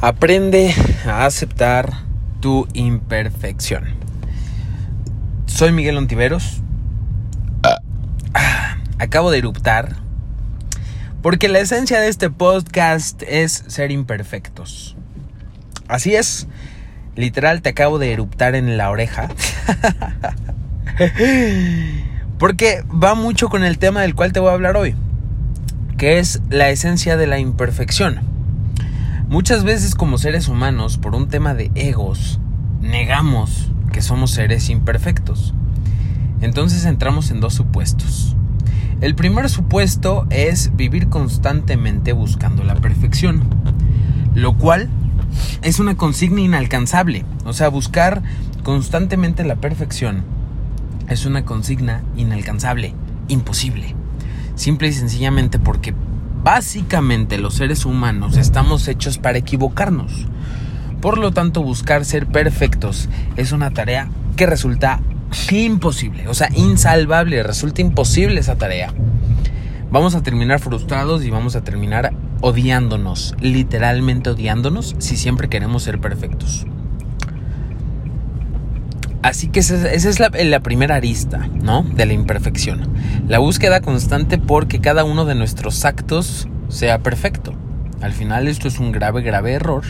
Aprende a aceptar tu imperfección. Soy Miguel Ontiveros. Ah, acabo de eruptar. Porque la esencia de este podcast es ser imperfectos. Así es. Literal, te acabo de eruptar en la oreja. Porque va mucho con el tema del cual te voy a hablar hoy. Que es la esencia de la imperfección. Muchas veces como seres humanos, por un tema de egos, negamos que somos seres imperfectos. Entonces entramos en dos supuestos. El primer supuesto es vivir constantemente buscando la perfección, lo cual es una consigna inalcanzable. O sea, buscar constantemente la perfección es una consigna inalcanzable, imposible. Simple y sencillamente porque Básicamente los seres humanos estamos hechos para equivocarnos. Por lo tanto, buscar ser perfectos es una tarea que resulta imposible, o sea, insalvable, resulta imposible esa tarea. Vamos a terminar frustrados y vamos a terminar odiándonos, literalmente odiándonos si siempre queremos ser perfectos. Así que esa, es la, la, primera arista, ¿no? De la imperfección. La búsqueda constante porque cada uno de nuestros actos sea perfecto. Al final esto es un grave, grave error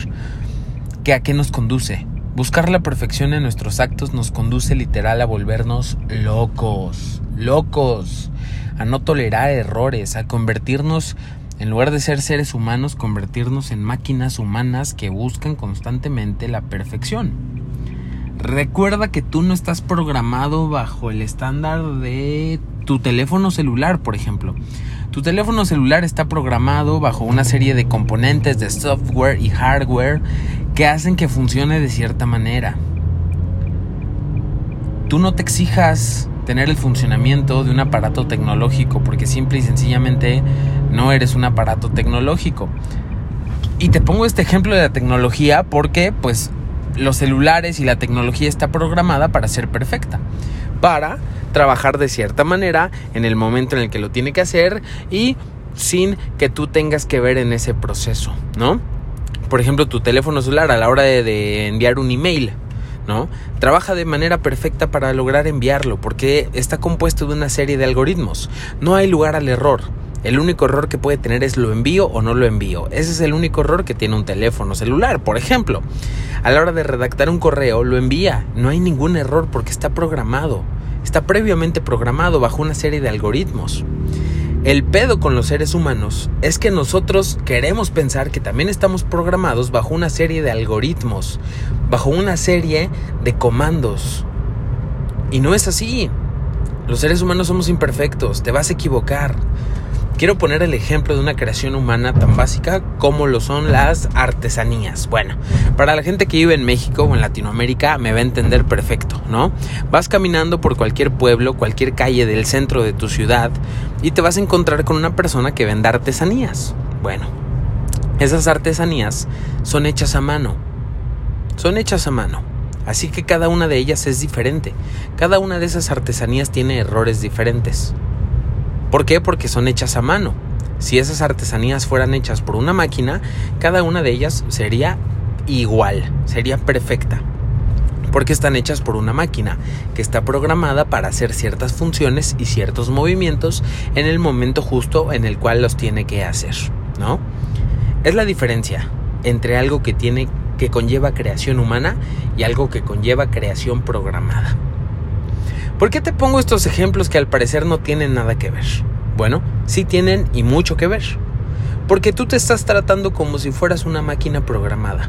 que a qué nos conduce. Buscar la perfección en nuestros actos nos conduce literal a volvernos locos, locos, a no tolerar errores, a convertirnos, en lugar de ser seres humanos, convertirnos en máquinas humanas que buscan constantemente la perfección. Recuerda que tú no estás programado bajo el estándar de tu teléfono celular, por ejemplo. Tu teléfono celular está programado bajo una serie de componentes de software y hardware que hacen que funcione de cierta manera. Tú no te exijas tener el funcionamiento de un aparato tecnológico porque simple y sencillamente no eres un aparato tecnológico. Y te pongo este ejemplo de la tecnología porque pues los celulares y la tecnología está programada para ser perfecta, para trabajar de cierta manera en el momento en el que lo tiene que hacer y sin que tú tengas que ver en ese proceso, ¿no? Por ejemplo, tu teléfono celular a la hora de, enviar un email, ¿no? Trabaja de manera perfecta para lograr enviarlo porque está compuesto de una serie de algoritmos. No hay lugar al error. El único error que puede tener es lo envío o no lo envío. Ese es el único error que tiene un teléfono celular. Por ejemplo, a la hora de redactar un correo lo envía. No hay ningún error porque está programado. Está previamente programado bajo una serie de algoritmos. El pedo con los seres humanos es que nosotros queremos pensar que también estamos programados bajo una serie de algoritmos, bajo una serie de comandos. Y no es así. Los seres humanos somos imperfectos, te vas a equivocar. Quiero poner el ejemplo de una creación humana tan básica como lo son las artesanías. Bueno, para la gente que vive en México o en Latinoamérica me va a entender perfecto, ¿no? Vas caminando por cualquier pueblo, cualquier calle del centro de tu ciudad y te vas a encontrar con una persona que vende artesanías. Bueno, esas artesanías son hechas a mano. Son hechas a mano. Así que cada una de ellas es diferente. Cada una de esas artesanías tiene errores diferentes. ¿Por qué? Porque son hechas a mano. Si esas artesanías fueran hechas por una máquina, cada una de ellas sería igual, sería perfecta. Porque están hechas por una máquina que está programada para hacer ciertas funciones y ciertos movimientos en el momento justo en el cual los tiene que hacer, ¿no? Es la diferencia entre algo que tiene que conlleva creación humana y algo que conlleva creación programada. ¿Por qué te pongo estos ejemplos que al parecer no tienen nada que ver? Bueno, sí tienen y mucho que ver. Porque tú te estás tratando como si fueras una máquina programada.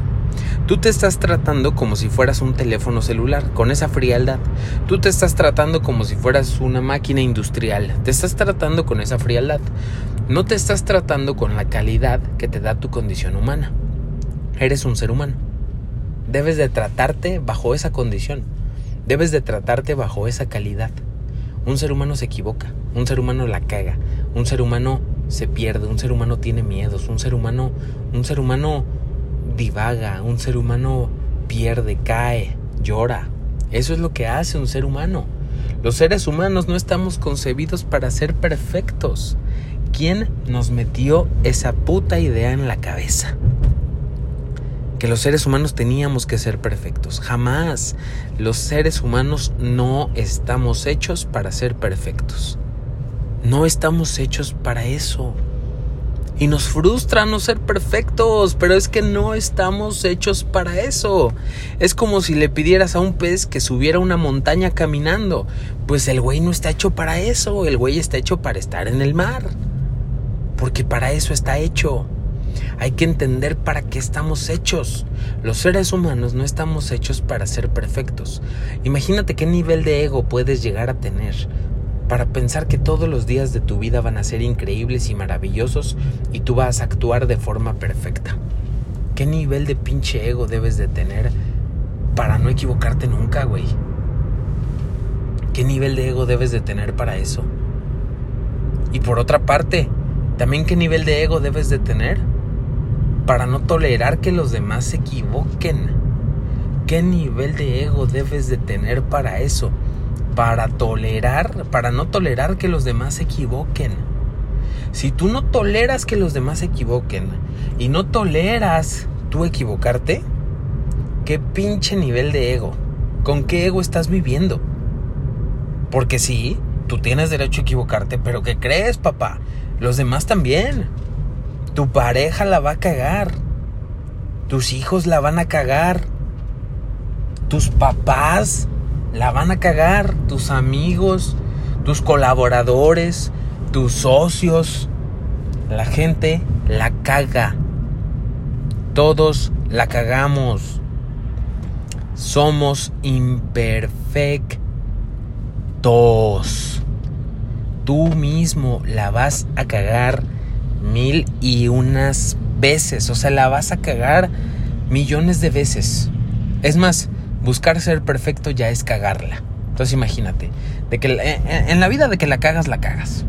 Tú te estás tratando como si fueras un teléfono celular, con esa frialdad. Tú te estás tratando como si fueras una máquina industrial. Te estás tratando con esa frialdad. No te estás tratando con la calidad que te da tu condición humana. Eres un ser humano. Debes de tratarte bajo esa condición. Debes de tratarte bajo esa calidad. Un ser humano se equivoca, un ser humano la caga, un ser humano se pierde, un ser humano tiene miedos, un ser humano, un ser humano divaga, un ser humano pierde, cae, llora. Eso es lo que hace un ser humano. Los seres humanos no estamos concebidos para ser perfectos. ¿Quién nos metió esa puta idea en la cabeza? Que los seres humanos teníamos que ser perfectos. Jamás. Los seres humanos no estamos hechos para ser perfectos. No estamos hechos para eso. Y nos frustra no ser perfectos, pero es que no estamos hechos para eso. Es como si le pidieras a un pez que subiera una montaña caminando. Pues el güey no está hecho para eso, el güey está hecho para estar en el mar. Porque para eso está hecho. Hay que entender para qué estamos hechos. Los seres humanos no estamos hechos para ser perfectos. Imagínate qué nivel de ego puedes llegar a tener para pensar que todos los días de tu vida van a ser increíbles y maravillosos y tú vas a actuar de forma perfecta. ¿Qué nivel de pinche ego debes de tener para no equivocarte nunca, güey? ¿Qué nivel de ego debes de tener para eso? Y por otra parte, también qué nivel de ego debes de tener para no tolerar que los demás se equivoquen. ¿Qué nivel de ego debes de tener para eso? Para tolerar, para no tolerar que los demás se equivoquen. Si tú no toleras que los demás se equivoquen y no toleras tú equivocarte, ¿qué pinche nivel de ego? ¿Con qué ego estás viviendo? Porque sí, tú tienes derecho a equivocarte, pero ¿qué crees, papá? Los demás también. Tu pareja la va a cagar. Tus hijos la van a cagar. Tus papás la van a cagar. Tus amigos, tus colaboradores, tus socios. La gente la caga. Todos la cagamos. Somos imperfectos. Tú mismo la vas a cagar mil y unas veces. O sea, la vas a cagar millones de veces. Es más, buscar ser perfecto ya es cagarla. Entonces imagínate, de que en la vida de que la cagas, la cagas.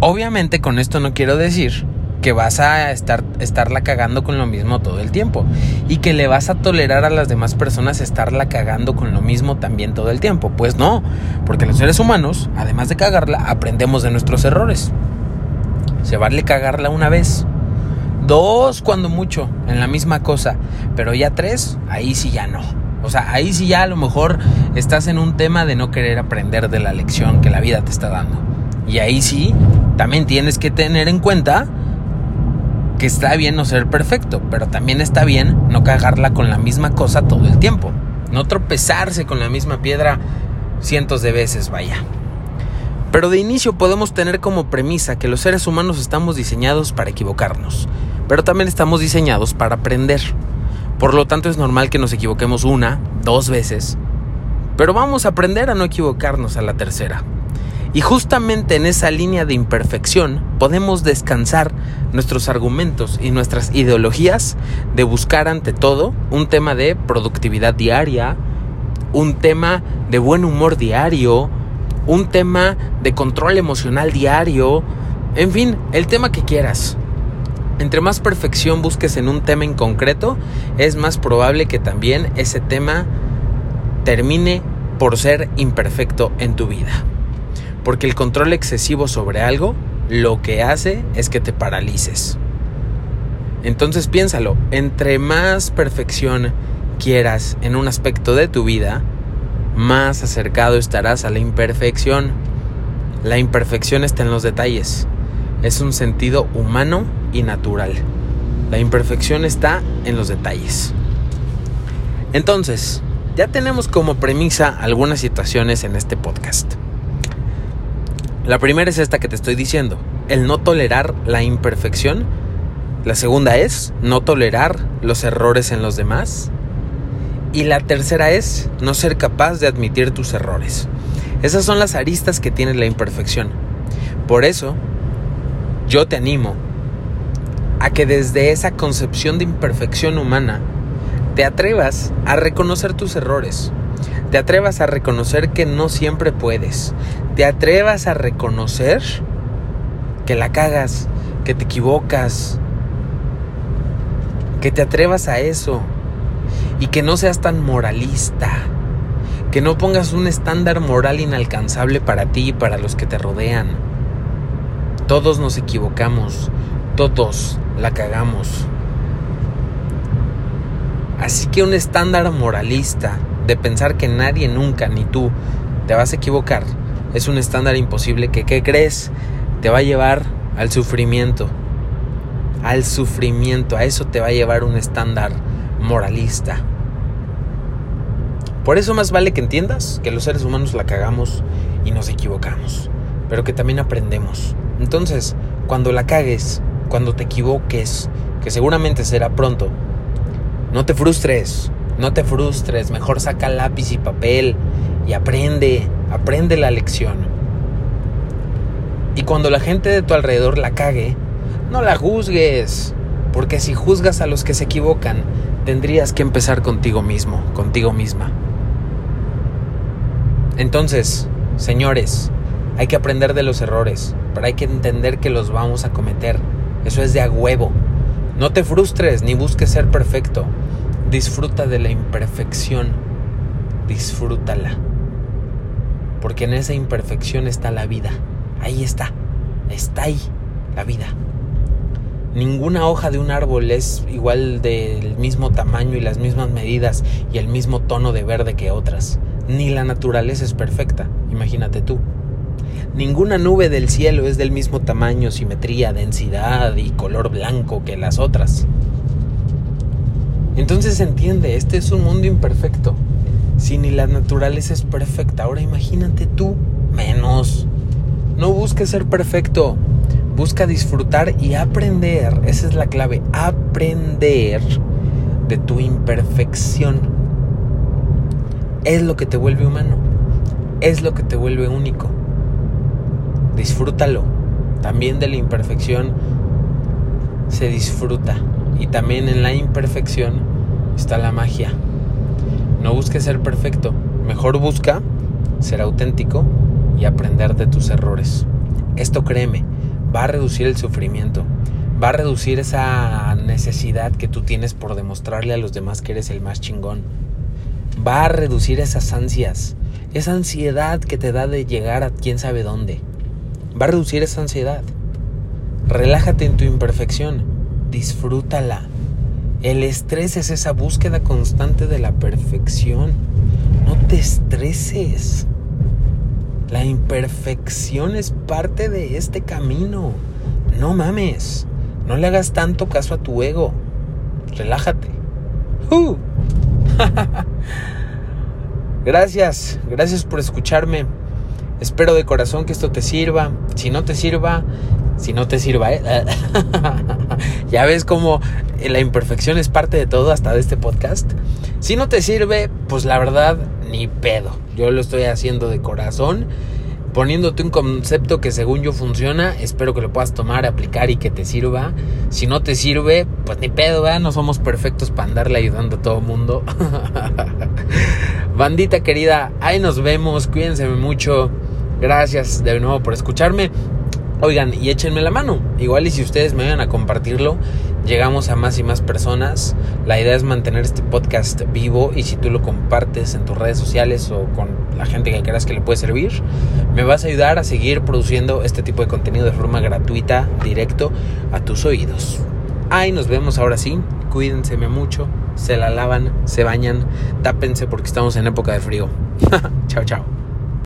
Obviamente con esto no quiero decir que vas a estar, estarla cagando con lo mismo todo el tiempo y que le vas a tolerar a las demás personas estarla cagando con lo mismo también todo el tiempo. Pues no, porque los seres humanos, además de cagarla, aprendemos de nuestros errores. Se vale cagarla una vez. Dos cuando mucho, en la misma cosa. Pero ya tres, ahí sí ya no. O sea, ahí sí ya a lo mejor estás en un tema de no querer aprender de la lección que la vida te está dando. Y ahí sí, también tienes que tener en cuenta que está bien no ser perfecto, pero también está bien no cagarla con la misma cosa todo el tiempo. No tropezarse con la misma piedra cientos de veces, vaya. Pero de inicio podemos tener como premisa que los seres humanos estamos diseñados para equivocarnos, pero también estamos diseñados para aprender. Por lo tanto es normal que nos equivoquemos una, dos veces, pero vamos a aprender a no equivocarnos a la tercera. Y justamente en esa línea de imperfección podemos descansar nuestros argumentos y nuestras ideologías de buscar ante todo un tema de productividad diaria, un tema de buen humor diario, un tema de control emocional diario, en fin, el tema que quieras. Entre más perfección busques en un tema en concreto, es más probable que también ese tema termine por ser imperfecto en tu vida. Porque el control excesivo sobre algo lo que hace es que te paralices. Entonces piénsalo, entre más perfección quieras en un aspecto de tu vida, más acercado estarás a la imperfección. La imperfección está en los detalles. Es un sentido humano y natural. La imperfección está en los detalles. Entonces, ya tenemos como premisa algunas situaciones en este podcast. La primera es esta que te estoy diciendo, el no tolerar la imperfección. La segunda es no tolerar los errores en los demás. Y la tercera es no ser capaz de admitir tus errores. Esas son las aristas que tiene la imperfección. Por eso, yo te animo a que desde esa concepción de imperfección humana te atrevas a reconocer tus errores. Te atrevas a reconocer que no siempre puedes. Te atrevas a reconocer que la cagas, que te equivocas. Que te atrevas a eso y que no seas tan moralista. Que no pongas un estándar moral inalcanzable para ti y para los que te rodean. Todos nos equivocamos, todos la cagamos. Así que un estándar moralista de pensar que nadie nunca, ni tú, te vas a equivocar, es un estándar imposible que, ¿qué crees? Te va a llevar al sufrimiento. Al sufrimiento, a eso te va a llevar un estándar moralista. Por eso más vale que entiendas que los seres humanos la cagamos y nos equivocamos, pero que también aprendemos. Entonces, cuando la cagues, cuando te equivoques, que seguramente será pronto, no te frustres, no te frustres, mejor saca lápiz y papel y aprende, aprende la lección. Y cuando la gente de tu alrededor la cague, no la juzgues, porque si juzgas a los que se equivocan, tendrías que empezar contigo mismo, contigo misma. Entonces, señores, hay que aprender de los errores, pero hay que entender que los vamos a cometer. Eso es de a huevo. No te frustres ni busques ser perfecto. Disfruta de la imperfección. Disfrútala. Porque en esa imperfección está la vida. Ahí está. Está ahí la vida. Ninguna hoja de un árbol es igual del mismo tamaño y las mismas medidas y el mismo tono de verde que otras. Ni la naturaleza es perfecta, imagínate tú. Ninguna nube del cielo es del mismo tamaño, simetría, densidad y color blanco que las otras. Entonces entiende, este es un mundo imperfecto. Si ni la naturaleza es perfecta, ahora imagínate tú menos. No busques ser perfecto, busca disfrutar y aprender. Esa es la clave, aprender de tu imperfección es lo que te vuelve humano, es lo que te vuelve único. Disfrútalo. También de la imperfección se disfruta. Y también en la imperfección está la magia. No busques ser perfecto, mejor busca ser auténtico y aprender de tus errores. Esto créeme, va a reducir el sufrimiento, va a reducir esa necesidad que tú tienes por demostrarle a los demás que eres el más chingón va a reducir esas ansias, esa ansiedad que te da de llegar a quién sabe dónde. Va a reducir esa ansiedad. Relájate en tu imperfección, disfrútala. El estrés es esa búsqueda constante de la perfección. No te estreses. La imperfección es parte de este camino. No mames. No le hagas tanto caso a tu ego. Relájate. ¡Uh! gracias, gracias por escucharme. Espero de corazón que esto te sirva. Si no te sirva, si no te sirva, ¿eh? ya ves como la imperfección es parte de todo, hasta de este podcast. Si no te sirve, pues la verdad, ni pedo. Yo lo estoy haciendo de corazón poniéndote un concepto que según yo funciona, espero que lo puedas tomar, aplicar y que te sirva. Si no te sirve, pues ni pedo, ¿verdad? No somos perfectos para andarle ayudando a todo mundo. Bandita querida, ahí nos vemos, cuídense mucho. Gracias de nuevo por escucharme. Oigan, y échenme la mano. Igual y si ustedes me vayan a compartirlo, llegamos a más y más personas. La idea es mantener este podcast vivo y si tú lo compartes en tus redes sociales o con la gente que creas que le puede servir, me vas a ayudar a seguir produciendo este tipo de contenido de forma gratuita, directo a tus oídos. Ahí nos vemos ahora sí. Cuídense mucho, se la lavan, se bañan, tápense porque estamos en época de frío. chao, chao.